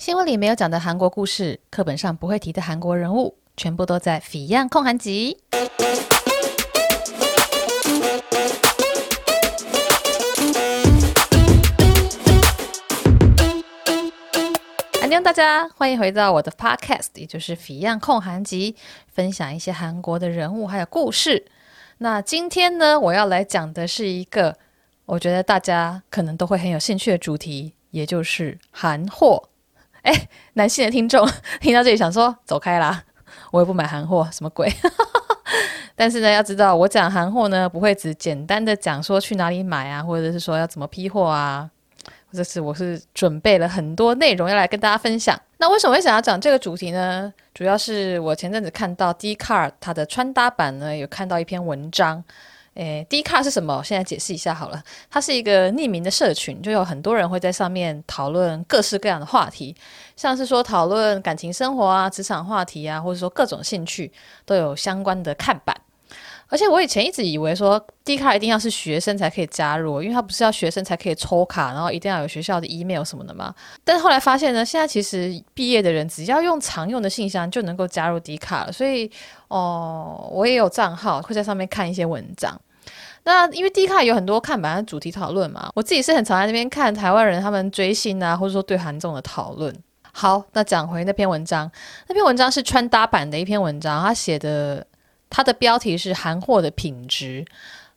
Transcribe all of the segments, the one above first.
新闻里没有讲的韩国故事，课本上不会提的韩国人物，全部都在《Fion 焢韩集》。安妞大家，欢迎回到我的 Podcast，也就是《Fion 焢韩集》，分享一些韩国的人物还有故事。那今天呢，我要来讲的是一个我觉得大家可能都会很有兴趣的主题，也就是韩货。哎，男性的听众 听到这里想说走开啦，我也不买韩货，什么鬼？但是呢，要知道我讲韩货呢，不会只简单的讲说去哪里买啊，或者是说要怎么批货啊，或者是我是准备了很多内容要来跟大家分享。那为什么会想要讲这个主题呢？主要是我前阵子看到 Dcard 它的穿搭版呢，有看到一篇文章。诶，D 卡是什么？现在解释一下好了。它是一个匿名的社群，就有很多人会在上面讨论各式各样的话题，像是说讨论感情生活啊、职场话题啊，或者说各种兴趣都有相关的看板。而且我以前一直以为说 Dcard 一定要是学生才可以加入，因为它不是要学生才可以抽卡，然后一定要有学校的 email 什么的嘛。但是后来发现呢，现在其实毕业的人只要用常用的信箱就能够加入 Dcard 了。所以哦，我也有账号，会在上面看一些文章。那因为 Dcard 有很多看板的主题讨论嘛，我自己是很常在那边看台湾人他们追星啊，或者说对韩综的讨论。好，那讲回那篇文章，那篇文章是穿搭版的一篇文章，他写的。他的标题是韩货的品质，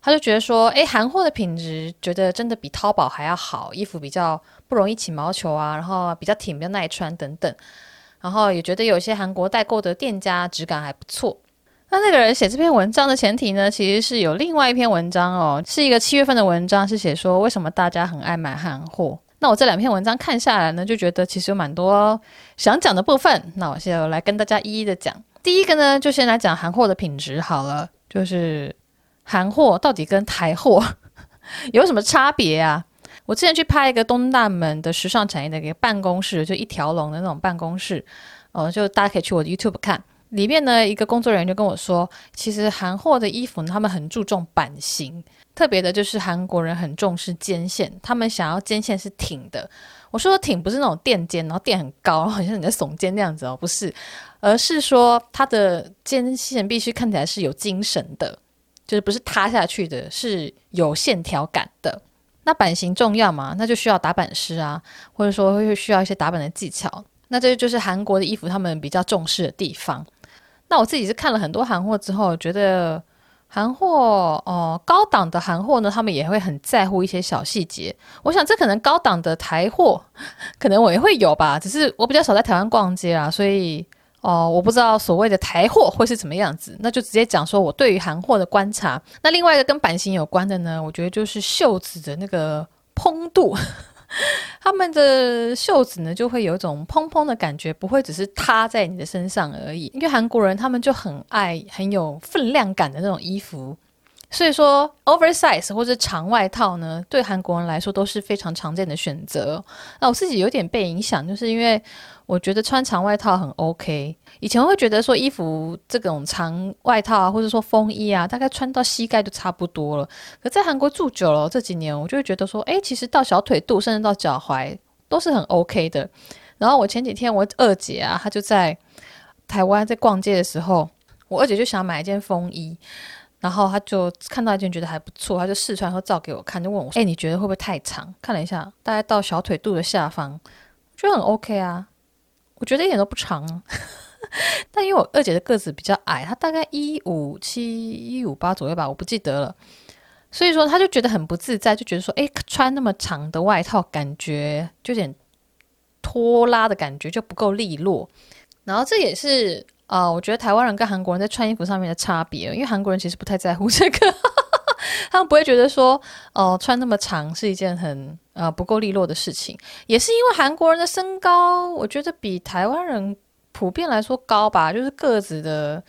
他就觉得说，诶，韩货的品质，觉得真的比淘宝还要好，衣服比较不容易起毛球啊，然后比较挺，比较耐穿等等，然后也觉得有些韩国代购的店家质感还不错。那那个人写这篇文章的前提呢，其实是有另外一篇文章哦，是一个七月份的文章，是写说为什么大家很爱买韩货。那我这两篇文章看下来呢，就觉得其实有蛮多想讲的部分，那我现在来跟大家一一的讲。第一个呢，就先来讲韩货的品质好了。就是韩货到底跟台货 有什么差别啊？我之前去拍一个东大门的时尚产业的一个办公室，就一条龙的那种办公室，哦，就大家可以去我的 YouTube 看。里面呢，一个工作人员就跟我说，其实韩货的衣服他们很注重版型，特别的就是韩国人很重视肩线，他们想要肩线是挺的。我说的挺不是那种垫肩，然后垫很高，好像你在耸肩那样子哦，不是。而是说，它的肩线必须看起来是有精神的，就是不是塌下去的，是有线条感的。那版型重要嘛？那就需要打版师啊，或者说会需要一些打版的技巧。那这就是韩国的衣服他们比较重视的地方。那我自己是看了很多韩货之后，觉得韩货哦，高档的韩货呢，他们也会很在乎一些小细节。我想这可能高档的台货，可能我也会有吧，只是我比较少在台湾逛街啊，所以。哦，我不知道所谓的台货会是怎么样子，那就直接讲说我对于韩货的观察。那另外一个跟版型有关的呢，我觉得就是袖子的那个蓬度，他们的袖子呢就会有一种蓬蓬的感觉，不会只是塌在你的身上而已。因为韩国人他们就很爱很有分量感的那种衣服。所以说，oversize 或者长外套呢，对韩国人来说都是非常常见的选择。那我自己有点被影响，就是因为我觉得穿长外套很 OK。以前会觉得说衣服这种长外套啊，或者说风衣啊，大概穿到膝盖就差不多了。可在韩国住久了这几年，我就会觉得说，诶，其实到小腿肚甚至到脚踝都是很 OK 的。然后我前几天我二姐啊，她就在台湾在逛街的时候，我二姐就想买一件风衣。然后他就看到一件觉得还不错，他就试穿和照给我看，就问我：“哎，你觉得会不会太长？”看了一下，大概到小腿肚的下方，就很 OK 啊。我觉得一点都不长。但因为我二姐的个子比较矮，她大概一五七、一五八左右吧，我不记得了。所以说，她就觉得很不自在，就觉得说：“哎，穿那么长的外套，感觉就有点拖拉的感觉，就不够利落。”然后这也是。啊、呃，我觉得台湾人跟韩国人在穿衣服上面的差别，因为韩国人其实不太在乎这个，他们不会觉得说，哦、穿那么长是一件很呃不够利落的事情。也是因为韩国人的身高，我觉得比台湾人普遍来说高吧，就是个子的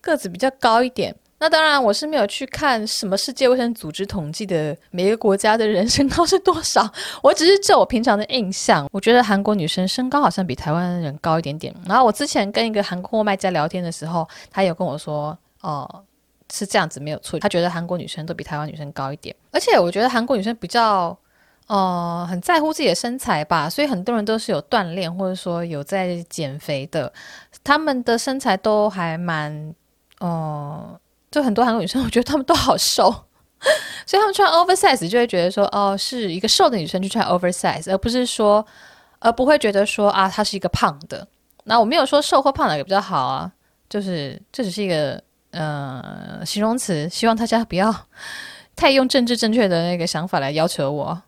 个子比较高一点。那当然，我是没有去看什么世界卫生组织统计的每一个国家的人身高是多少。我只是就我平常的印象，我觉得韩国女生身高好像比台湾人高一点点。然后我之前跟一个韩国卖家聊天的时候，他有跟我说，哦、是这样子没有错。他觉得韩国女生都比台湾女生高一点，而且我觉得韩国女生比较，呃很在乎自己的身材吧，所以很多人都是有锻炼或者说有在减肥的，他们的身材都还蛮，呃，就很多韩国女生，我觉得她们都好瘦，所以她们穿 oversize 就会觉得说，哦，是一个瘦的女生去穿 oversize，而不是说，而不会觉得说啊，她是一个胖的。那我没有说瘦或胖哪个比较好啊，就是这只是一个呃形容词，希望大家不要。太用政治正确的那个想法来要求我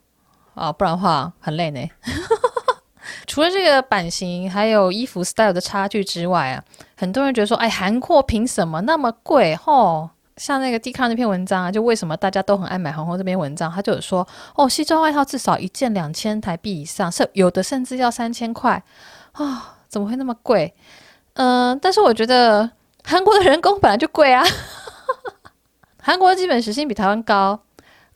啊，不然的话很累呢。除了这个版型还有衣服 style 的差距之外啊，很多人觉得说，哎，韩货凭什么那么贵？吼，像那个 Dcard 那篇文章啊，就为什么大家都很爱买韩货这篇文章，他就有说，哦，西装外套至少一件两千台币以上，是有的甚至要三千块啊，怎么会那么贵？嗯、但是我觉得韩国的人工本来就贵啊。韩国的基本时薪比台湾高，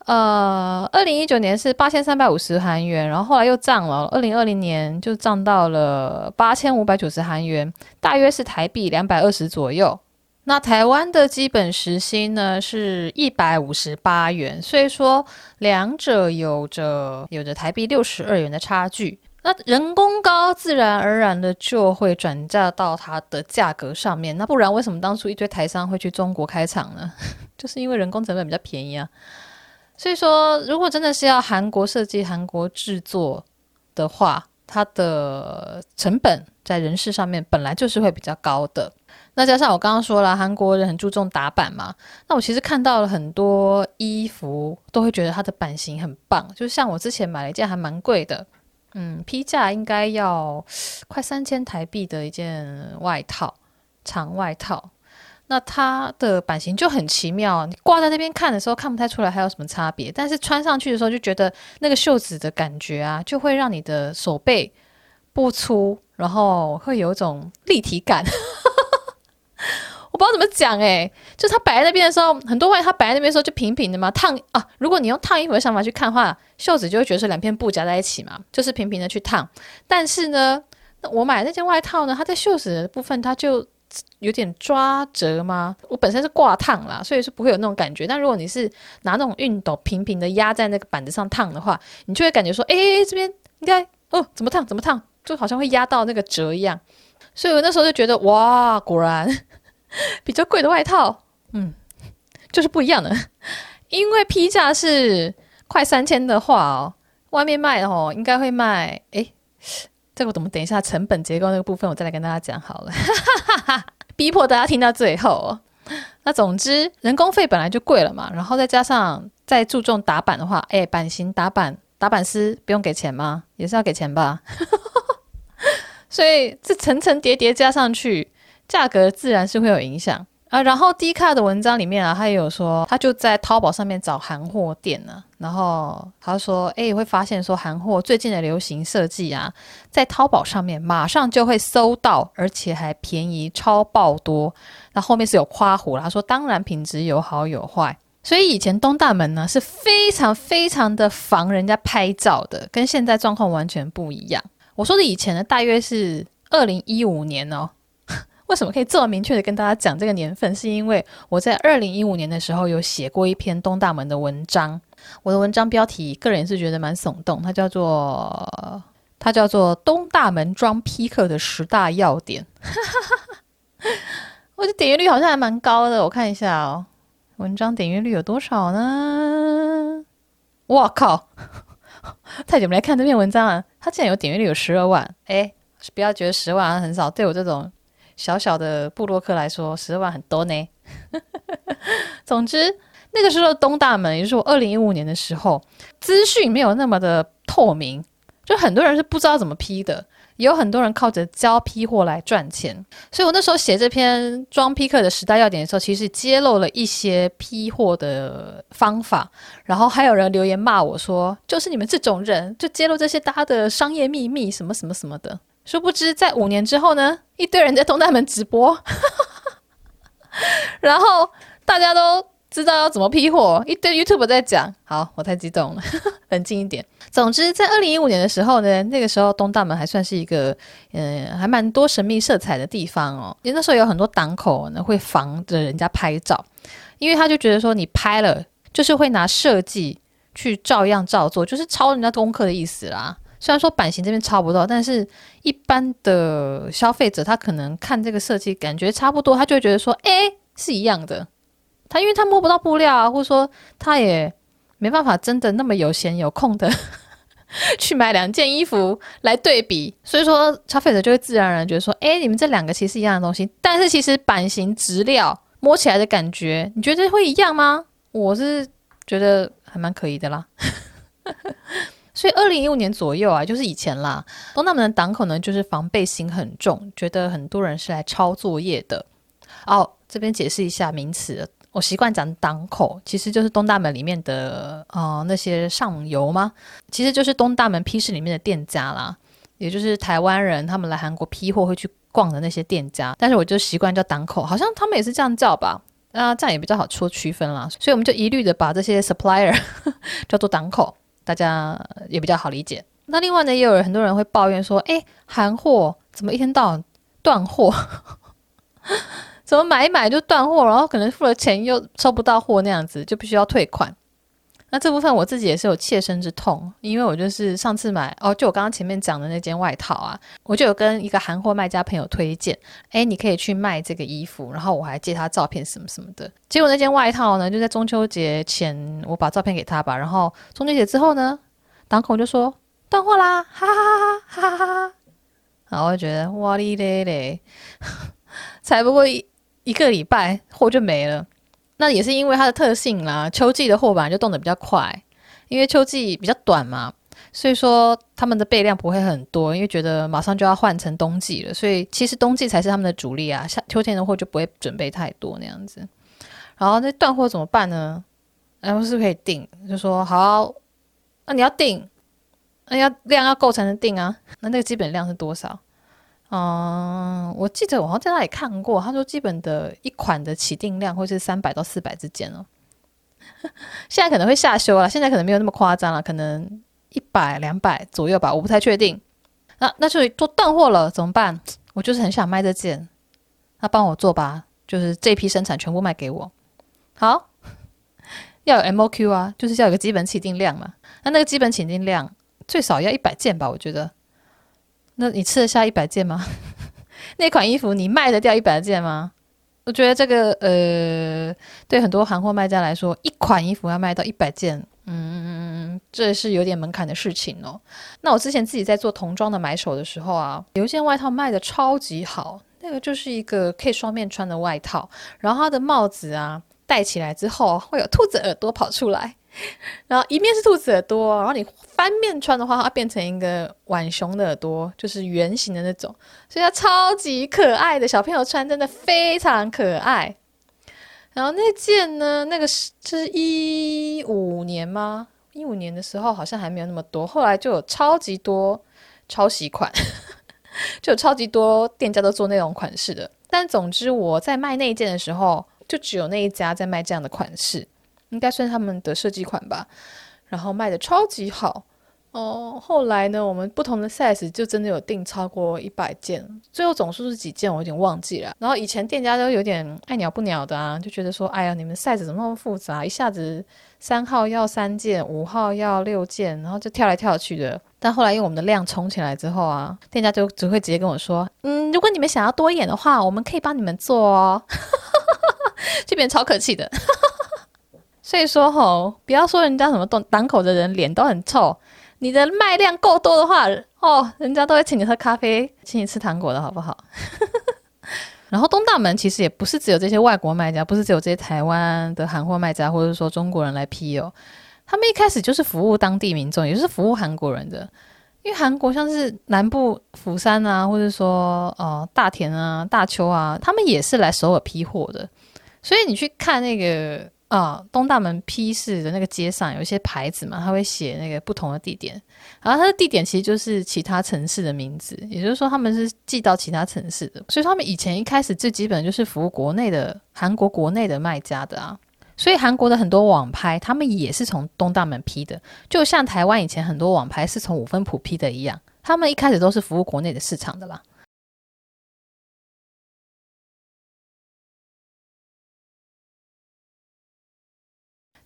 呃，二零一九年是八千三百五十韩元，然后后来又涨了，二零二零年就涨到了八千五百九十韩元，大约是台币两百二十左右。那台湾的基本时薪呢是一百五十八元，所以说两者有着有着台币六十二元的差距。那人工高，自然而然的就会转嫁到它的价格上面。那不然为什么当初一堆台商会去中国开厂呢？就是因为人工成本比较便宜啊。所以说，如果真的是要韩国设计、韩国制作的话，它的成本在人事上面本来就是会比较高的。那加上我刚刚说了，韩国人很注重打版嘛。那我其实看到了很多衣服，都会觉得它的版型很棒。就像我之前买了一件还蛮贵的。嗯，批价应该要快三千台币的一件外套，长外套。那它的版型就很奇妙，你挂在那边看的时候看不太出来还有什么差别，但是穿上去的时候就觉得那个袖子的感觉啊，就会让你的手背不粗，然后会有一种立体感。我不知道怎么讲诶，就它摆在那边的时候，很多外套摆在那边的时候就平平的嘛，烫啊。如果你用烫衣服的想法去看的话，袖子就会觉得是两片布夹在一起嘛，就是平平的去烫。但是呢，我买的那件外套呢，它在袖子的部分它就有点抓折吗。我本身是挂烫啦，所以是不会有那种感觉。但如果你是拿那种熨斗平平的压在那个板子上烫的话，你就会感觉说，哎，这边应该哦，怎么烫怎么烫，就好像会压到那个折一样。所以我那时候就觉得，哇，果然。比较贵的外套，嗯，就是不一样的，因为批价是快三千的话哦，外面卖哦，应该会卖，诶，这个我们等一下成本结构那个部分，我再来跟大家讲好了，逼迫大家听到最后。那总之，人工费本来就贵了嘛，然后再加上再注重打版的话，诶，版型打版，打版师不用给钱吗？也是要给钱吧，所以这层层叠叠加上去。价格自然是会有影响啊，然后 Dcard 的文章里面啊，他也有说，他就在淘宝上面找韩货店呢，然后他说，哎，会发现说韩货最近的流行设计啊，在淘宝上面马上就会搜到，而且还便宜超爆多。那后面是有夸胡了，他说，当然品质有好有坏，所以以前东大门呢是非常非常的防人家拍照的，跟现在状况完全不一样。我说的以前呢，大约是二零一五年哦。为什么可以这么明确的跟大家讲这个年份？是因为我在二零一五年的时候有写过一篇东大门的文章，我的文章标题个人是觉得蛮耸动，它叫做它叫做东大门装批客的十大要点。我的点阅率好像还蛮高的，我看一下哦，文章点阅率有多少呢？哇靠！太久没来看这篇文章了，它竟然有点阅率有十二万，诶，不要觉得十万很少，对我这种。小小的布洛克来说，十万很多呢。总之，那个时候东大门，也就是我二零一五年的时候，资讯没有那么的透明，就很多人是不知道怎么批的，也有很多人靠着教批货来赚钱。所以我那时候写这篇装批客的十大要点的时候，其实揭露了一些批货的方法，然后还有人留言骂我说，就是你们这种人，就揭露这些大家的商业秘密，什么什么什么的。殊不知，在五年之后呢，一堆人在东大门直播，然后大家都知道要怎么批货，一堆 YouTube 在讲。好，我太激动了，冷静一点。总之，在二零一五年的时候呢，那个时候东大门还算是一个，嗯，还蛮多神秘色彩的地方哦。因为那时候有很多档口呢会防着人家拍照，因为他就觉得说你拍了，就是会拿设计去照样照做，就是抄人家功课的意思啦。虽然说版型这边抄不到，但是一般的消费者他可能看这个设计感觉差不多，他就会觉得说，哎，是一样的。他因为他摸不到布料啊，或者说他也没办法真的那么有闲有空的 去买两件衣服来对比，所以说消费者就会自然而然觉得说，哎，你们这两个其实一样的东西，但是其实版型、质料摸起来的感觉，你觉得会一样吗？我是觉得还蛮可以的啦。所以二零一五年左右啊，就是以前啦，东大门的档口呢，就是防备心很重，觉得很多人是来抄作业的。哦，这边解释一下名词。我习惯讲档口，其实就是东大门里面的呃那些上游吗？其实就是东大门批示里面的店家啦，也就是台湾人他们来韩国批货会去逛的那些店家。但是我就习惯叫档口，好像他们也是这样叫吧？啊，这样也比较好出区分啦。所以我们就一律的把这些 supplier 叫做档口，大家也比较好理解。那另外呢，也有很多人会抱怨说，哎，韩货怎么一天到晚断货？怎么买一买就断货，然后可能付了钱又收不到货那样子，就必须要退款。那这部分我自己也是有切身之痛，因为我就是上次买哦，就我刚刚前面讲的那件外套啊，我就有跟一个韩货卖家朋友推荐，诶，你可以去卖这个衣服，然后我还借他照片什么什么的。结果那件外套呢，就在中秋节前我把照片给他吧，然后中秋节之后呢，档口就说断货啦，哈哈哈哈哈哈哈哈。然后我就觉得哇哩咧咧，才不过一。一个礼拜货就没了，那也是因为它的特性啦。秋季的货本来就动得比较快，因为秋季比较短嘛，所以说他们的备量不会很多，因为觉得马上就要换成冬季了，所以其实冬季才是他们的主力啊。夏秋天的货就不会准备太多那样子。然后那断货怎么办呢？然后是不是可以订，就说好，那你要订，那要量要够才能订啊。那那个基本量是多少？嗯，我记得我好像在那里看过，他说基本的一款的起订量会是三百到四百之间哦。现在可能会下修了，现在可能没有那么夸张了，可能一百两百左右吧，我不太确定。那那就都断货了，怎么办？我就是很想卖这件，那帮我做吧，就是这批生产全部卖给我。好，要有 MOQ 啊，就是要有个基本起订量嘛。那那个基本起订量最少要一百件吧，我觉得。那你吃得下一百件吗？那款衣服你卖得掉一百件吗？我觉得这个呃，对很多韩货卖家来说，一款衣服要卖到一百件，嗯，这是有点门槛的事情哦。那我之前自己在做童装的买手的时候啊，有一件外套卖得超级好，那个就是一个可以双面穿的外套，然后它的帽子啊戴起来之后会有兔子耳朵跑出来。然后一面是兔子耳朵，然后你翻面穿的话，它变成一个浣熊的耳朵，就是圆形的那种，所以它超级可爱的，小朋友穿真的非常可爱。然后那件呢，那个是是一五年吗？一五年的时候好像还没有那么多，后来就有超级多抄袭款，就有超级多店家都做那种款式的。但总之我在卖那一件的时候，就只有那一家在卖这样的款式。应该算他们的设计款吧，然后卖的超级好哦。后来呢，我们不同的 size 就真的有订超过一百件，最后总数是几件我有点忘记了。然后以前店家都有点爱鸟不鸟的啊，就觉得说，哎呀，你们 size 怎么那么复杂？一下子三号要三件，五号要六件，然后就跳来跳去的。但后来因为我们的量冲起来之后啊，店家就只会直接跟我说，嗯，如果你们想要多一点的话，我们可以帮你们做哦。这边超客气的。所以说吼，不要说人家什么档档口的人脸都很臭，你的卖量够多的话，哦，人家都会请你喝咖啡，请你吃糖果的好不好？然后东大门其实也不是只有这些外国卖家，不是只有这些台湾的韩货卖家，或者说中国人来批哦。他们一开始就是服务当地民众，也就是服务韩国人的。因为韩国像是南部釜山啊，或者说呃大田啊、大邱啊，他们也是来首尔批货的。所以你去看那个。啊、东大门批示的那个街上有一些牌子嘛，他会写那个不同的地点，然后它的地点其实就是其他城市的名字，也就是说他们是寄到其他城市的，所以他们以前一开始最基本就是服务国内的韩国国内的卖家的啊，所以韩国的很多网拍他们也是从东大门批的，就像台湾以前很多网拍是从五分埔批的一样，他们一开始都是服务国内的市场的啦。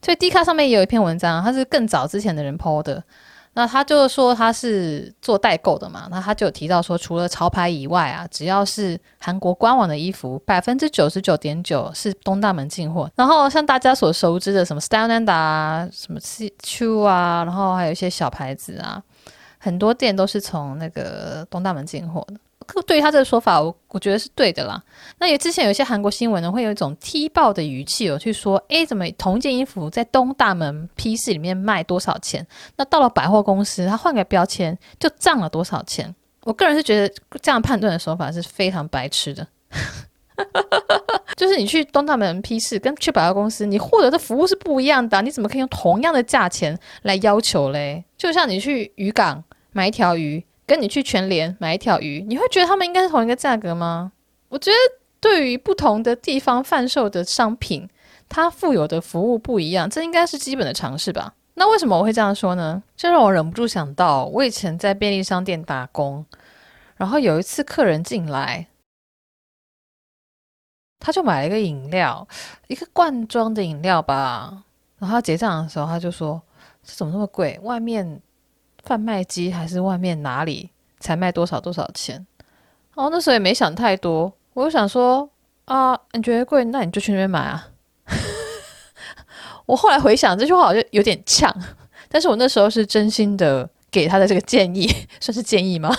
所以 D 卡上面也有一篇文章，它是更早之前的人 PO 的。那他就说他是做代购的嘛，那他就有提到说，除了潮牌以外啊，只要是韩国官网的衣服，百分之九十九点九是东大门进货。然后像大家所熟知的什么 Stylenanda 啊，什么 Choo 啊，然后还有一些小牌子啊，很多店都是从那个东大门进货的。对他这个说法，我我觉得是对的啦。那也之前有一些韩国新闻呢，会有一种踢爆的语气有去说，诶，怎么同一件衣服在东大门批示里面卖多少钱？那到了百货公司，他换个标签就涨了多少钱？我个人是觉得这样判断的手法是非常白痴的。就是你去东大门批示，跟去百货公司，你获得的服务是不一样的，你怎么可以用同样的价钱来要求嘞？就像你去渔港买一条鱼。跟你去全联买一条鱼，你会觉得他们应该是同一个价格吗？我觉得对于不同的地方贩售的商品，它附有的服务不一样，这应该是基本的常识吧？那为什么我会这样说呢？这让我忍不住想到，我以前在便利商店打工，然后有一次客人进来，他就买了一个饮料，一个罐装的饮料吧，然后结账的时候他就说：“这怎么那么贵？外面……”贩卖机还是外面哪里才卖多少多少钱？哦，那时候也没想太多，我就想说啊，你觉得贵，那你就去那边买啊。我后来回想这句话，好像有点呛，但是我那时候是真心的给他的这个建议，算是建议吗？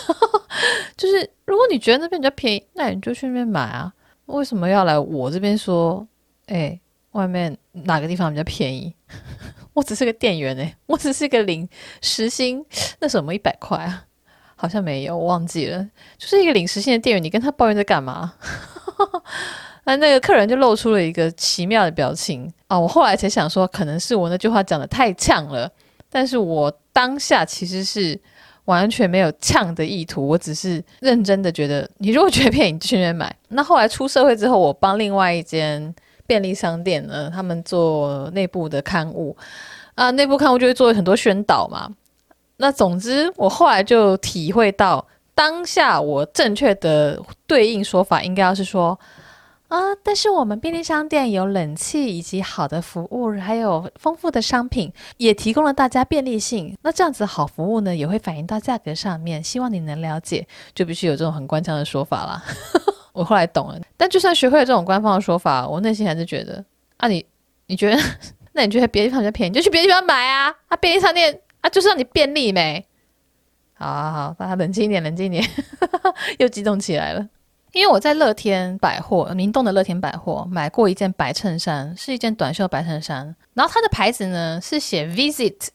就是如果你觉得那边比较便宜，那你就去那边买啊。为什么要来我这边说？哎，外面哪个地方比较便宜？我只是个店员哎，我只是个领时薪，那什么一百块啊？好像没有，我忘记了。就是一个领时薪的店员，你跟他抱怨在干嘛？那那个客人就露出了一个奇妙的表情啊！我后来才想说，可能是我那句话讲得太呛了，但是我当下其实是完全没有呛的意图，我只是认真的觉得，你如果觉得便宜，你就去那边买。那后来出社会之后，我帮另外一间。便利商店呢，他们做内部的刊物啊，内部刊物就会做很多宣导嘛。那总之，我后来就体会到，当下我正确的对应说法应该要是说啊，但是我们便利商店有冷气以及好的服务，还有丰富的商品，也提供了大家便利性。那这样子好服务呢，也会反映到价格上面。希望你能了解，就必须有这种很官腔的说法啦。我后来懂了，但就算学会了这种官方的说法，我内心还是觉得啊你，你觉得，那你觉得别的地方比较便宜，你就去别的地方买啊！啊，便利商店啊，就是让你便利没？好好好，大家冷静一点，冷静一点，又激动起来了。因为我在乐天百货，明洞的乐天百货买过一件白衬衫，是一件短袖白衬衫，然后它的牌子呢是写 Visit，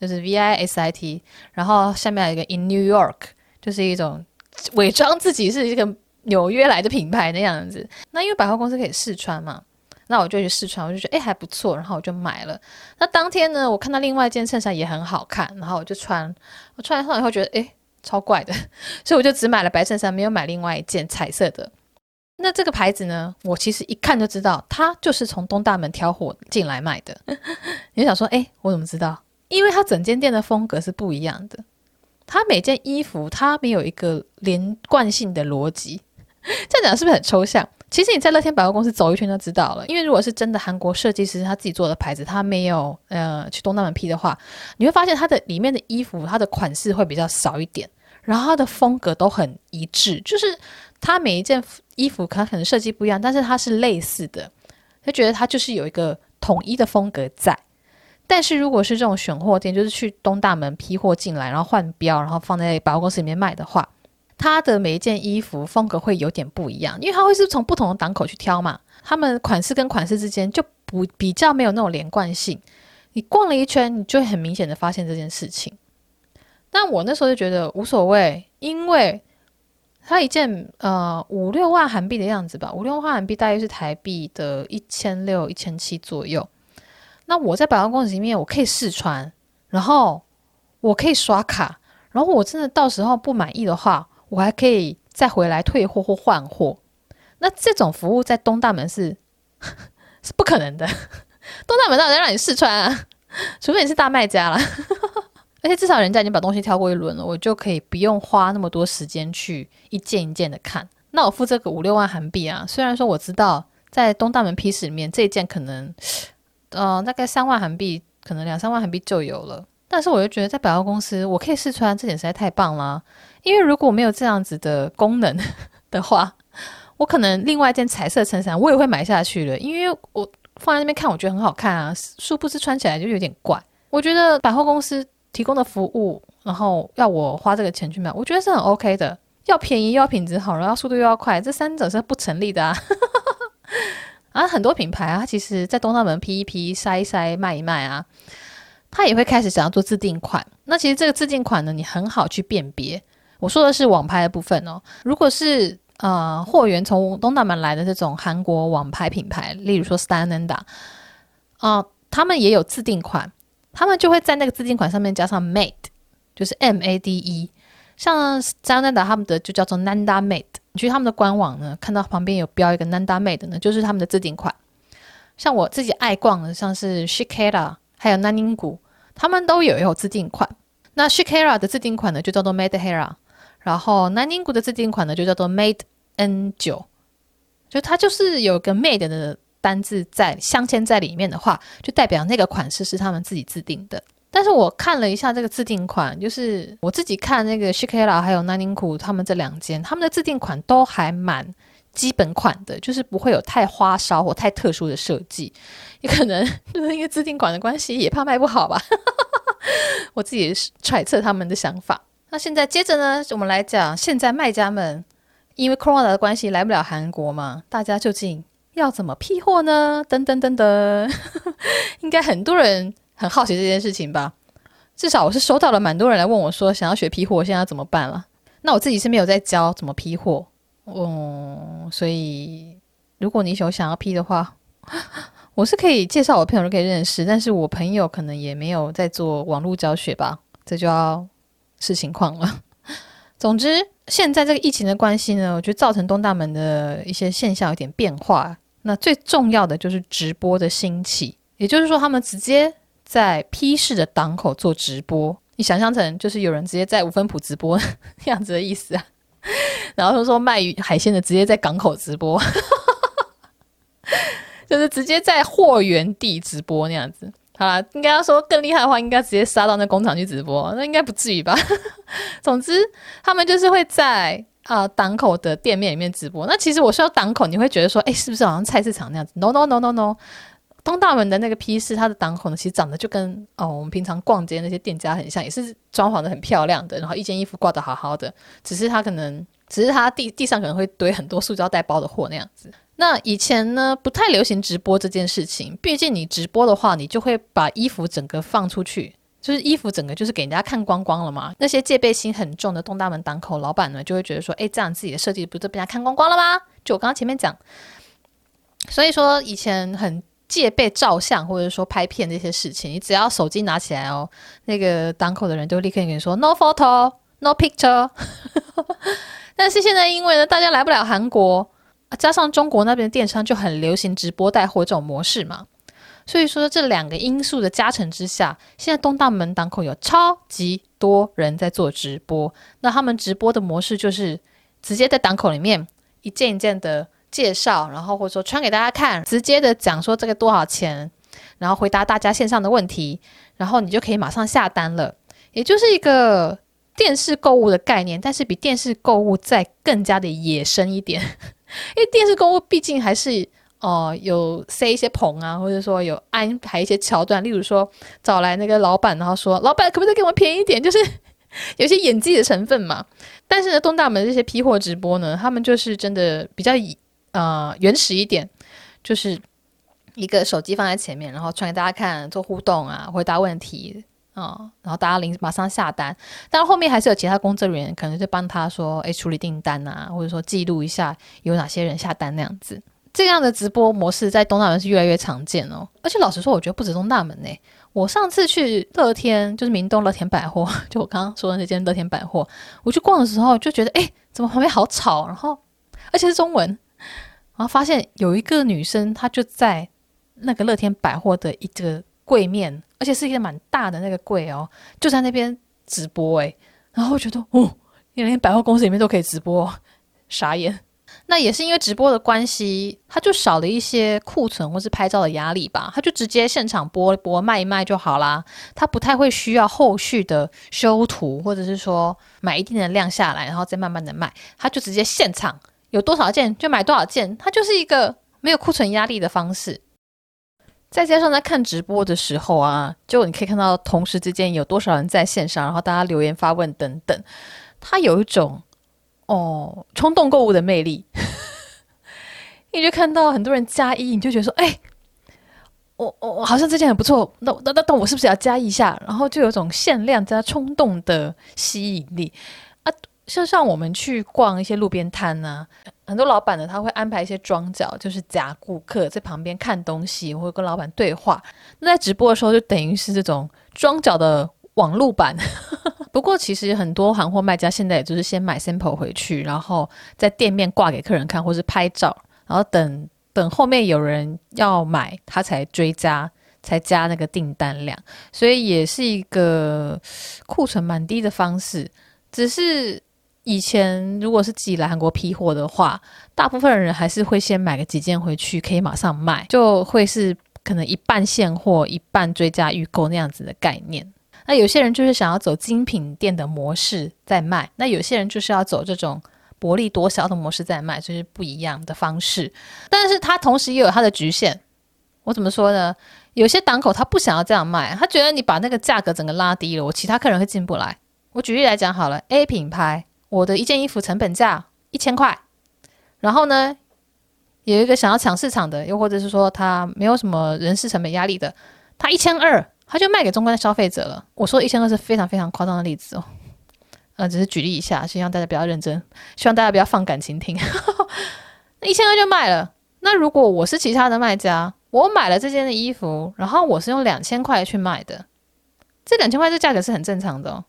就是 V I S I T，然后下面还有一个 In New York，就是一种伪装自己是一个。纽约来的品牌那样子，那因为百货公司可以试穿嘛，那我就去试穿，我就觉得诶还不错，然后我就买了。那当天呢，我看到另外一件衬衫也很好看，然后我就穿，我穿上以后觉得诶超怪的，所以我就只买了白衬衫，没有买另外一件彩色的。那这个牌子呢，我其实一看就知道，它就是从东大门挑货进来卖的。你就想说诶，我怎么知道？因为它整间店的风格是不一样的，它每件衣服它没有一个连贯性的逻辑。这样讲是不是很抽象？其实你在乐天百货公司走一圈就知道了。因为如果是真的韩国设计师他自己做的牌子，他没有呃去东大门批的话，你会发现它的里面的衣服，它的款式会比较少一点，然后它的风格都很一致，就是它每一件衣服它可能设计不一样，但是它是类似的，就觉得它就是有一个统一的风格在。但是如果是这种选货店，就是去东大门批货进来，然后换标，然后放在百货公司里面卖的话。它的每一件衣服风格会有点不一样，因为它会是从不同的档口去挑嘛，他们款式跟款式之间就不比较没有那种连贯性。你逛了一圈，你就很明显的发现这件事情。但我那时候就觉得无所谓，因为它一件呃五六万韩币的样子吧，五六万韩币大约是台币的一千六、一千七左右。那我在百货公司里面，我可以试穿，然后我可以刷卡，然后我真的到时候不满意的话。我还可以再回来退货或换货，那这种服务在东大门是 是不可能的。东大门哪有让你试穿啊？除非你是大卖家了。而且至少人家已经把东西挑过一轮了，我就可以不用花那么多时间去一件一件的看。那我付这个五六万韩币啊，虽然说我知道在东大门批示里面这件可能呃，大概三万韩币，可能两三万韩币就有了。但是我就觉得在百货公司，我可以试穿，这点实在太棒了。因为如果没有这样子的功能 的话，我可能另外一件彩色衬衫我也会买下去了，因为我放在那边看，我觉得很好看啊。殊不知穿起来就有点怪。我觉得百货公司提供的服务，然后要我花这个钱去买，我觉得是很 OK 的。要便宜，又要品质好，然后速度又要快，这三者是不成立的啊。啊，很多品牌啊，它其实在东大门批一批、筛一筛、卖一卖啊。他也会开始想要做自订款，那其实这个自订款呢，你很好去辨别。我说的是网拍的部分哦。如果是呃货源从东大门来的这种韩国网拍品牌，例如说 Stananda 啊，他们也有自定款，他们就会在那个自定款上面加上 Made，就是 M A D E。像 Stananda 他们的就叫做 Nanda Made，你去他们的官网呢，看到旁边有标一个 Nanda Made 呢，就是他们的自定款。像我自己爱逛的，像是 Shikera。还有南宁谷，他们都有有自定款。那 Shikera 的自定款呢，就叫做 Made Hera，然后，Naninku 的自订款呢，就叫做 Made N9。就它就是有个 Made 的单字在镶嵌在里面的话，就代表那个款式是他们自己自订的。但是我看了一下这个自订款，就是我自己看那个 Shikera 还有南宁谷他们这两间，他们的自订款都还蛮基本款的，就是不会有太花哨或太特殊的设计。也可能就是因为自订款的关系，也怕卖不好吧。我自己揣测他们的想法。那现在接着呢，我们来讲现在卖家们因为 Corona 的关系来不了韩国嘛，大家究竟要怎么批货呢？等等等等，应该很多人很好奇这件事情吧。至少我是收到了蛮多人来问我说，想要学批货，现在要怎么办了？那我自己是没有在教怎么批货，嗯，所以如果你有想要批的话。我是可以介绍我朋友都可以认识，但是我朋友可能也没有在做网络教学吧，这就要是情况了。总之，现在这个疫情的关系呢，我觉得造成东大门的一些现象有点变化。那最重要的就是直播的兴起，也就是说，他们直接在批示的档口做直播。你想象成就是有人直接在五分埔直播 这样子的意思啊，然后说说卖鱼海鲜的直接在港口直播。就是直接在货源地直播那样子，好啦，应该要说更厉害的话，应该直接杀到那工厂去直播，那应该不至于吧？总之，他们就是会在啊档口的店面里面直播。那其实我说档口，你会觉得说，哎，是不是好像菜市场那样子？No No No No No，东大门的那个批示，它的档口呢，其实长得就跟哦我们平常逛街那些店家很像，也是装潢的很漂亮的，然后一件衣服挂得好好的，只是它可能，只是它地地上可能会堆很多塑胶袋包的货那样子。那以前呢，不太流行直播这件事情。毕竟你直播的话，你就会把衣服整个放出去，就是衣服整个就是给人家看光光了嘛。那些戒备心很重的东大门档口老板呢，就会觉得说，哎，这样自己的设计不是被人家看光光了吗？就我刚刚前面讲，所以说以前很戒备照相或者说拍片这些事情，你只要手机拿起来哦，那个档口的人就立刻跟你说 no photo，no picture。但是现在因为呢，大家来不了韩国。加上中国那边的电商就很流行直播带货这种模式嘛，所以说这两个因素的加成之下，现在东大门档口有超级多人在做直播。那他们直播的模式就是直接在档口里面一件一件的介绍，然后或者说穿给大家看，直接的讲说这个多少钱，然后回答大家线上的问题，然后你就可以马上下单了，也就是一个电视购物的概念，但是比电视购物再更加的野生一点。因为电视购物毕竟还是哦、有塞一些棚啊，或者说有安排一些桥段，例如说找来那个老板，然后说老板可不可以给我们便宜一点，就是有些演技的成分嘛。但是呢，东大门这些批货直播呢，他们就是真的比较以呃原始一点，就是一个手机放在前面，然后传给大家看，做互动啊，回答问题。啊、哦，然后大家临马上下单，但后面还是有其他工作人员可能就帮他说，哎，处理订单啊，或者说记录一下有哪些人下单那样子。这样的直播模式在东大门是越来越常见哦。而且老实说，我觉得不止东大门呢。我上次去乐天，就是明东乐天百货，就我刚刚说的那间乐天百货，我去逛的时候就觉得，哎，怎么旁边好吵？然后而且是中文，然后发现有一个女生，她就在那个乐天百货的一个柜面。而且是一个蛮大的那个柜哦，就在那边直播诶，然后我觉得哦，连百货公司里面都可以直播，傻眼。那也是因为直播的关系，他就少了一些库存或是拍照的压力吧，他就直接现场播播卖一卖就好啦，他不太会需要后续的修图，或者是说买一定的量下来，然后再慢慢的卖，他就直接现场有多少件就买多少件，他就是一个没有库存压力的方式。再加上在看直播的时候啊，就你可以看到同时之间有多少人在线上，然后大家留言发问等等，他有一种。哦，冲动购物的魅力，你就看到很多人加一，你就觉得说，哎、我我好像这件很不错，那那那那我是不是要加一下？然后就有种限量加冲动的吸引力啊。像像我们去逛一些路边摊呢，很多老板呢他会安排一些装脚，就是假顾客在旁边看东西，或者跟老板对话。那在直播的时候，就等于是这种装脚的网路版。不过，其实很多行货卖家现在也就是先买 sample 回去，然后在店面挂给客人看，或是拍照，然后等等后面有人要买，他才追加，才加那个订单量。所以也是一个库存蛮低的方式。只是以前如果是自己来韩国批货的话，大部分人还是会先买个几件回去，可以马上卖，就会是可能一半现货，一半追加预购那样子的概念。那有些人就是想要走精品店的模式在卖，那有些人就是要走这种薄利多销的模式在卖，就是不一样的方式。但是它同时也有它的局限。我怎么说呢？有些档口他不想要这样卖，他觉得你把那个价格整个拉低了，我其他客人会进不来。我举例来讲好了，A 品牌，我的一件衣服成本价一千块，然后呢，有一个想要抢市场的，又或者是说他没有什么人事成本压力的，他一千二。他就卖给终端的消费者了。我说一千二是非常非常夸张的例子哦，呃，只是举例一下，希望大家不要认真，希望大家不要放感情听。那一千二就卖了。那如果我是其他的卖家，我买了这件的衣服，然后我是用两千块去卖的，这两千块这价格是很正常的哦。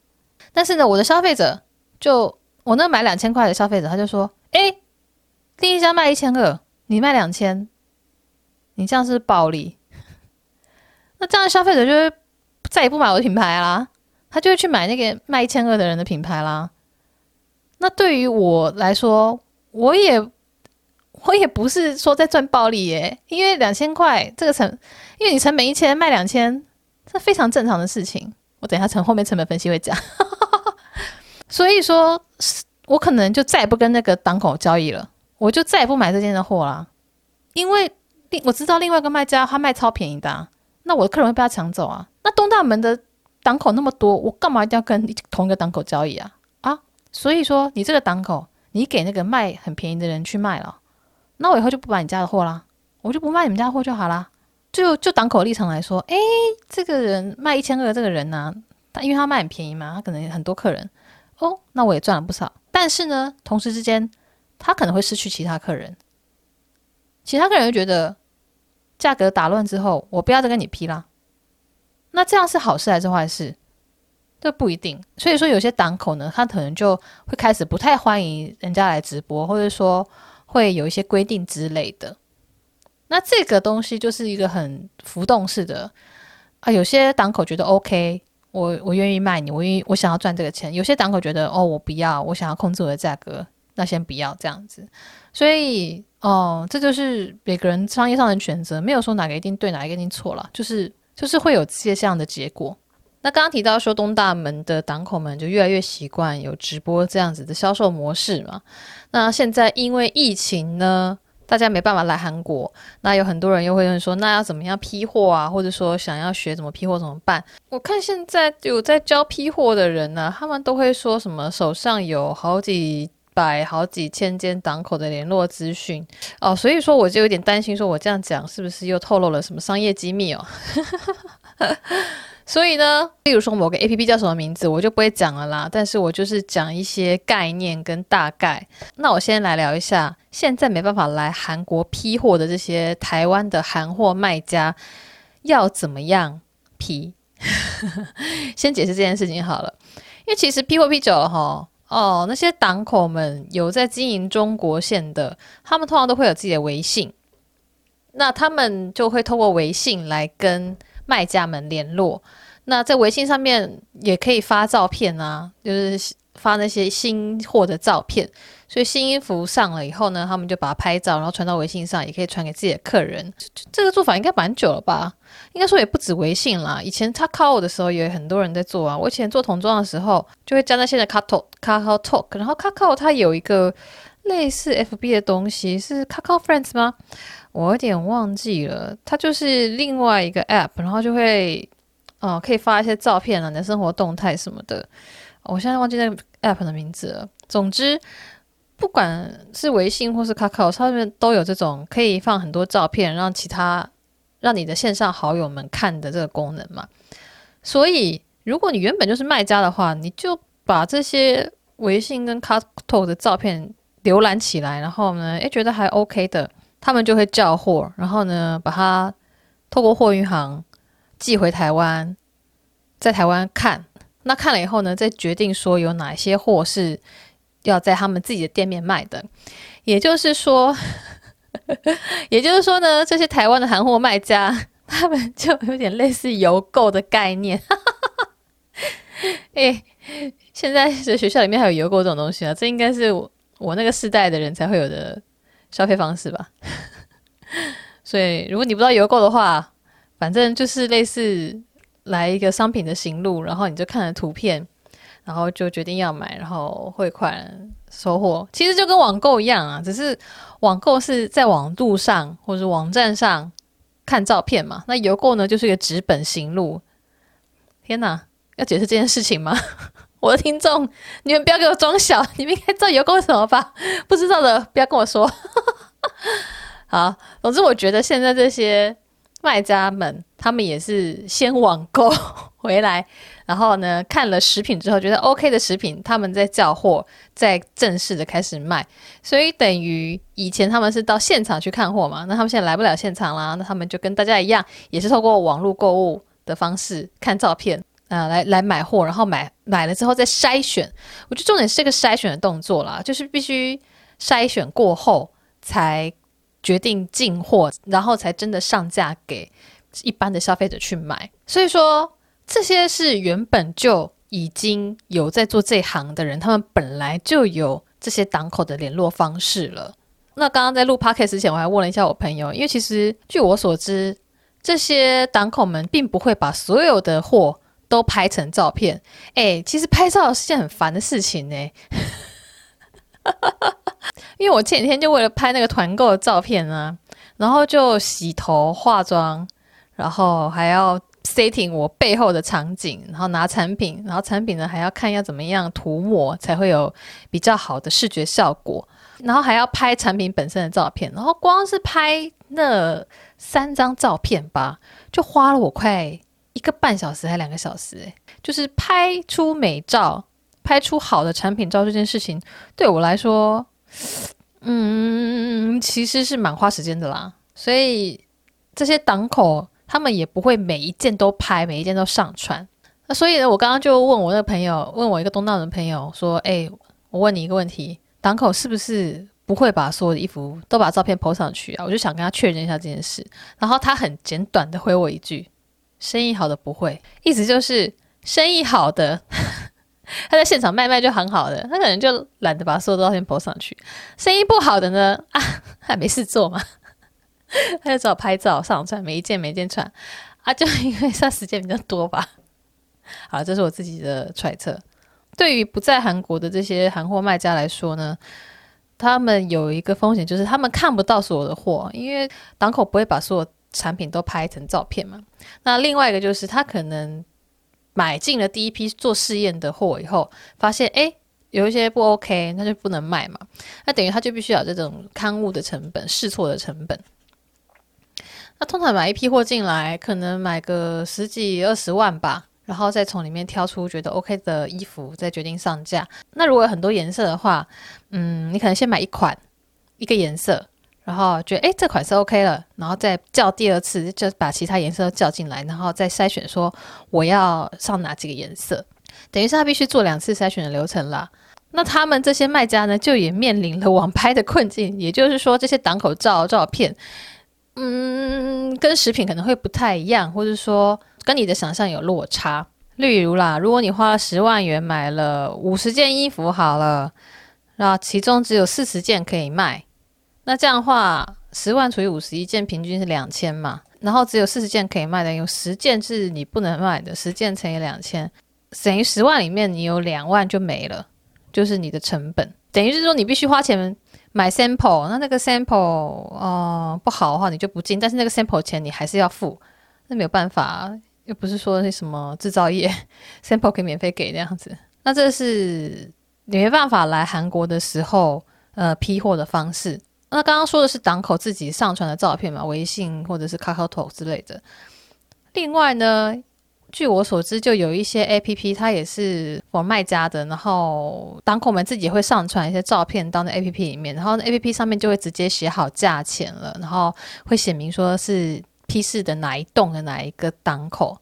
但是呢，我的消费者就我那买两千块的消费者，他就说：“诶，另一家卖一千二，你卖两千，你这样是暴利。”那这样消费者就会再也不买我的品牌啦，他就会去买那个卖一千二的人的品牌啦。那对于我来说，我也我也不是说在赚暴利耶，因为两千块这个成，因为你成本一千卖两千，这非常正常的事情。我等一下从后面成本分析会讲。所以说，我可能就再也不跟那个档口交易了，我就再也不买这件的货啦，因为另我知道另外一个卖家他卖超便宜的啊。那我的客人会被他抢走啊？那东大门的档口那么多，我干嘛一定要跟同一个档口交易啊？啊，所以说你这个档口，你给那个卖很便宜的人去卖了，那我以后就不买你家的货啦，我就不卖你们家货就好啦。就就档口立场来说，诶，这个人卖一千二，这个人呢、他因为他卖很便宜嘛，他可能很多客人哦，那我也赚了不少。但是呢，同时之间，他可能会失去其他客人，其他客人就觉得。价格打乱之后，我不要再跟你批啦。那这样是好事还是坏事？这不一定。所以说，有些档口呢，他可能就会开始不太欢迎人家来直播，或者说会有一些规定之类的。那这个东西就是一个很浮动式的啊。有些档口觉得 OK，我我愿意卖你，我愿意我想要赚这个钱。有些档口觉得哦，我不要，我想要控制我的价格，那先不要这样子。所以。哦，这就是每个人商业上的选择，没有说哪个一定对，哪一个一定错了，就是就是会有这些这样的结果。那刚刚提到说东大门的档口们就越来越习惯有直播这样子的销售模式嘛。那现在因为疫情呢，大家没办法来韩国，那有很多人又会问说，那要怎么样批货啊？或者说想要学怎么批货怎么办？我看现在有在教批货的人呢、他们都会说什么手上有好几。百好几千间档口的联络资讯哦，所以说我就有点担心，说我这样讲是不是又透露了什么商业机密哦？所以呢，例如说某个 APP 叫什么名字，我就不会讲了啦。但是我就是讲一些概念跟大概。那我先来聊一下，现在没办法来韩国批货的这些台湾的韩货卖家要怎么样批？先解释这件事情好了，因为其实批货批久了哈。哦，那些档口们有在经营中国线的，他们通常都会有自己的微信，那他们就会透过微信来跟卖家们联络。那在微信上面也可以发照片啊，就是发那些新货的照片。所以新衣服上了以后呢，他们就把它拍照，然后传到微信上，也可以传给自己的客人。这个做法应该蛮久了吧？应该说也不止微信啦，以前他 Kakao 的时候也有很多人在做啊。我以前做童装的时候，就会加那些的 Kakao Kakao Talk，然后 Kakao 它有一个类似 FB 的东西，是 Kakao Friends 吗？我有点忘记了，它就是另外一个 App，然后就会哦、可以发一些照片啊，你的生活动态什么的。我现在忘记那个 App 的名字了。总之。不管是微信或是 Kakao 上面都有这种可以放很多照片，让其他让你的线上好友们看的这个功能嘛。所以，如果你原本就是卖家的话，你就把这些微信跟 Kakao 的照片浏览起来，然后呢，诶，觉得还 OK 的，他们就会叫货，然后呢，把它透过货运行寄回台湾，在台湾看。那看了以后呢，再决定说有哪些货是。要在他们自己的店面卖的，也就是说，也就是说呢，这些台湾的韩货卖家，他们就有点类似邮购的概念。哎，现在的学校里面还有邮购这种东西啊，这应该是我我那个世代的人才会有的消费方式吧。所以，如果你不知道邮购的话，反正就是类似来一个商品的行录，然后你就看了图片。然后就决定要买，然后汇款收货，其实就跟网购一样啊，只是网购是在网路上或者网站上看照片嘛，那邮购呢就是一个纸本行路。天哪，要解释这件事情吗？我的听众，你们不要给我装小，你们应该知道邮购是什么吧？不知道的不要跟我说。好，总之我觉得现在这些卖家们，他们也是先网购回来。然后呢，看了食品之后觉得 OK 的食品，他们在叫货，在正式的开始卖，所以等于以前他们是到现场去看货嘛，那他们现在来不了现场啦，那他们就跟大家一样，也是透过网络购物的方式看照片啊、来来买货，然后买买了之后再筛选。我觉得重点是这个筛选的动作啦，就是必须筛选过后才决定进货，然后才真的上架给一般的消费者去买。所以说。这些是原本就已经有在做这行的人，他们本来就有这些档口的联络方式了。那刚刚在录 podcast 之前，我还问了一下我朋友，因为其实据我所知，这些档口们并不会把所有的货都拍成照片。哎，其实拍照是件很烦的事情呢。因为我前几天就为了拍那个团购的照片啊，然后就洗头化妆，然后还要。Setting 我背后的场景，然后拿产品，然后产品呢还要看要怎么样涂抹才会有比较好的视觉效果，然后还要拍产品本身的照片，然后光是拍那三张照片吧，就花了我快一个半小时还两个小时，诶，就是拍出美照，拍出好的产品照这件事情，对我来说，嗯，其实是蛮花时间的啦，所以这些档口。他们也不会每一件都拍，每一件都上传。那所以呢，我刚刚就问我那个朋友，问我一个东道的朋友说：“哎，我问你一个问题，档口是不是不会把所有的衣服都把照片 po 上去啊？”我就想跟他确认一下这件事。然后他很简短的回我一句：“生意好的不会。”意思就是生意好的，他在现场卖卖就很好的，他可能就懒得把所有的照片 po 上去。生意不好的呢，啊，还没事做嘛。他就只好拍照上传，每一件每一件传啊，就因为他时间比较多吧。好，这是我自己的揣测。对于不在韩国的这些韩货卖家来说呢，他们有一个风险，就是他们看不到所有的货，因为档口不会把所有产品都拍成照片嘛。那另外一个就是，他可能买进了第一批做试验的货以后，发现哎。诶有一些不 OK，那就不能卖嘛。那等于他就必须要这种勘误的成本、试错的成本。那通常买一批货进来，可能买个十几二十万吧，然后再从里面挑出觉得 OK 的衣服，再决定上架。那如果有很多颜色的话，嗯，你可能先买一款一个颜色，然后觉得诶这款是 OK 了，然后再叫第二次，就把其他颜色叫进来，然后再筛选说我要上哪几个颜色。等于是他必须做两次筛选的流程啦。那他们这些卖家呢，就也面临了网拍的困境。也就是说，这些档口照照片，嗯，跟食品可能会不太一样，或者说跟你的想象有落差。例如啦，如果你花了十万元买了五十件衣服，好了，然后其中只有四十件可以卖。那这样的话，十万除以五十一件，平均是两千嘛。然后只有四十件可以卖的，有十件是你不能卖的，十件乘以两千，等于十万里面你有两万就没了，就是你的成本。等于是说你必须花钱买 sample，那那个 sample 哦、呃、不好的话你就不进，但是那个 sample 钱你还是要付，那没有办法，又不是说那什么制造业 sample 可以免费给那样子，那这是你没办法来韩国的时候呃批货的方式。那刚刚说的是档口自己上传的照片嘛，微信或者是 KakaoTalk 之类的。另外呢，据我所知，就有一些 APP 它也是 for 卖家的，然后档口们自己会上传一些照片到那 APP 里面，然后那 APP 上面就会直接写好价钱了，然后会写明说是批示的哪一栋的哪一个档口。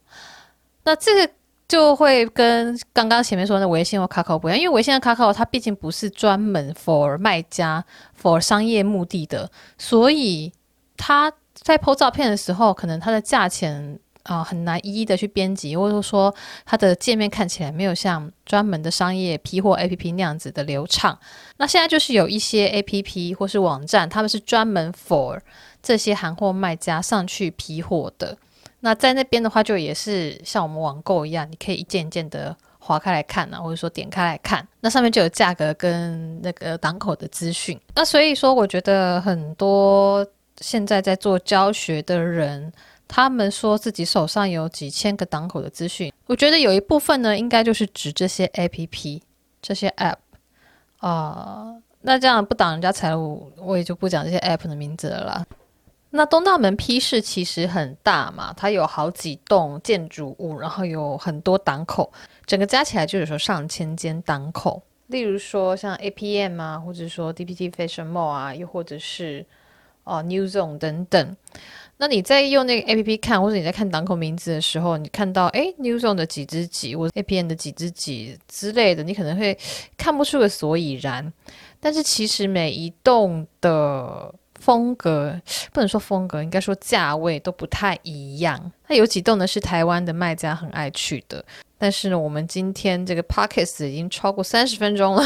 那这个。就会跟刚刚前面说的微信或 Kakao 不一样，因为微信和 Kakao 它毕竟不是专门 for 卖家 for 商业目的的，所以它在 po 照片的时候，可能它的价钱、呃、很难一一的去编辑，或者说它的界面看起来没有像专门的商业批货 APP 那样子的流畅。那现在就是有一些 APP 或是网站，他们是专门 for 这些韩货卖家上去批货的。那在那边的话，就也是像我们网购一样，你可以一件一件的划开来看啊，或者说点开来看，那上面就有价格跟那个档口的资讯。那所以说，我觉得很多现在在做教学的人，他们说自己手上有几千个档口的资讯，我觉得有一部分呢，应该就是指这些 APP、这些 App 啊、那这样不挡人家财务，我也就不讲这些 App 的名字了。那东大门批示其实很大嘛，它有好几栋建筑物，然后有很多档口，整个加起来就有时候上千间档口。例如说像 APM 啊，或者说 DPT Fashion Mall 啊，又或者是哦、New Zone 等等。那你在用那个 APP 看，或者你在看档口名字的时候，你看到诶 New Zone 的几只几，或者 APM 的几只几之类的，你可能会看不出个所以然。但是其实每一栋的。风格不能说风格，应该说价位都不太一样。那有几栋呢是台湾的卖家很爱去的，但是呢，我们今天这个 podcast 已经超过三十分钟了，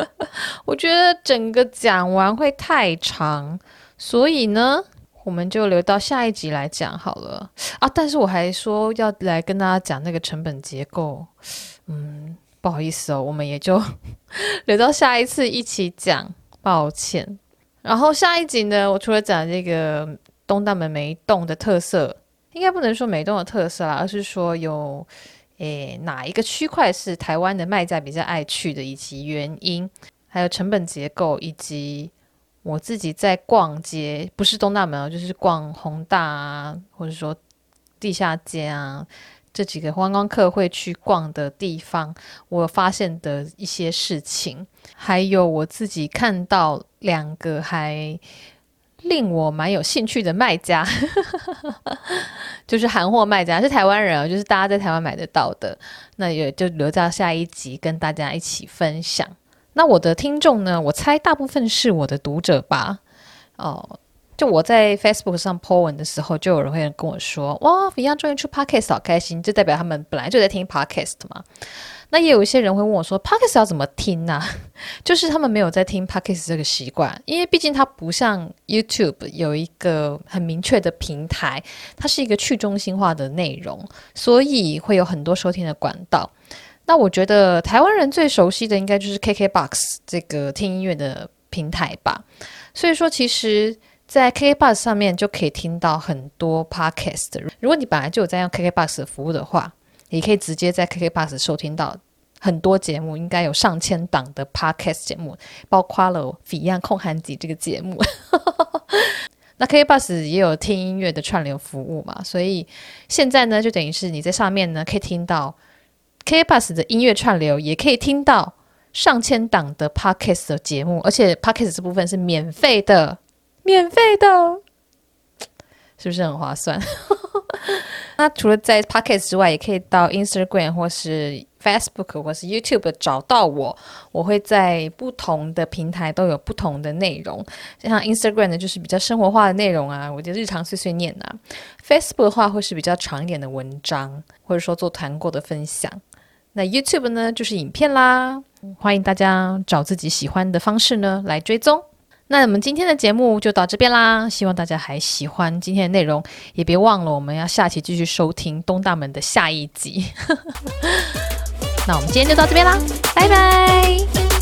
我觉得整个讲完会太长，所以呢，我们就留到下一集来讲好了啊。但是我还说要来跟大家讲那个成本结构，嗯，不好意思哦，我们也就 留到下一次一起讲，抱歉。然后下一集呢，我除了讲这个东大门每一栋的特色，应该不能说每一栋的特色啦，而是说有诶哪一个区块是台湾的卖家比较爱去的，以及原因，还有成本结构，以及我自己在逛街，不是东大门哦，就是逛宏大啊，或者说地下街啊。这几个观光客会去逛的地方，我发现的一些事情，还有我自己看到两个还令我蛮有兴趣的卖家，就是韩货卖家，是台湾人，就是大家在台湾买得到的，那也就留在下一集跟大家一起分享。那我的听众呢，我猜大部分是我的读者吧，哦。就我在 Facebook 上 po 文的时候，就有人会跟我说：“哇，Fion 终于出 Podcast，好开心！”就代表他们本来就在听 Podcast 嘛。那也有一些人会问我说：“Podcast 要怎么听呢？”就是他们没有在听 Podcast 这个习惯，因为毕竟它不像 YouTube 有一个很明确的平台，它是一个去中心化的内容，所以会有很多收听的管道。那我觉得台湾人最熟悉的应该就是 KKBOX 这个听音乐的平台吧。所以说，其实。在 KKBOX 上面就可以听到很多 Podcast。如果你本来就有在用 KKBOX 的服务的话，也可以直接在 KKBOX 收听到很多节目，应该有上千档的 Podcast 节目，包括了《Fion 焢韩集》这个节目。那 KKBOX 也有听音乐的串流服务嘛，所以现在呢，就等于是你在上面呢可以听到 KKBOX 的音乐串流，也可以听到上千档的 Podcast 的节目，而且 Podcast 这部分是免费的。免费的，是不是很划算？那除了在 Podcast 之外，也可以到 Instagram 或是 Facebook 或是 YouTube 找到我。我会在不同的平台都有不同的内容。像 Instagram 呢，就是比较生活化的内容啊，我就日常碎碎念啊。Facebook 的话，会是比较长一点的文章，或者说做团购的分享。那 YouTube 呢，就是影片啦。欢迎大家找自己喜欢的方式呢来追踪。那我们今天的节目就到这边啦，希望大家还喜欢今天的内容，也别忘了我们要下期继续收听东大门的下一集。那我们今天就到这边啦，拜拜。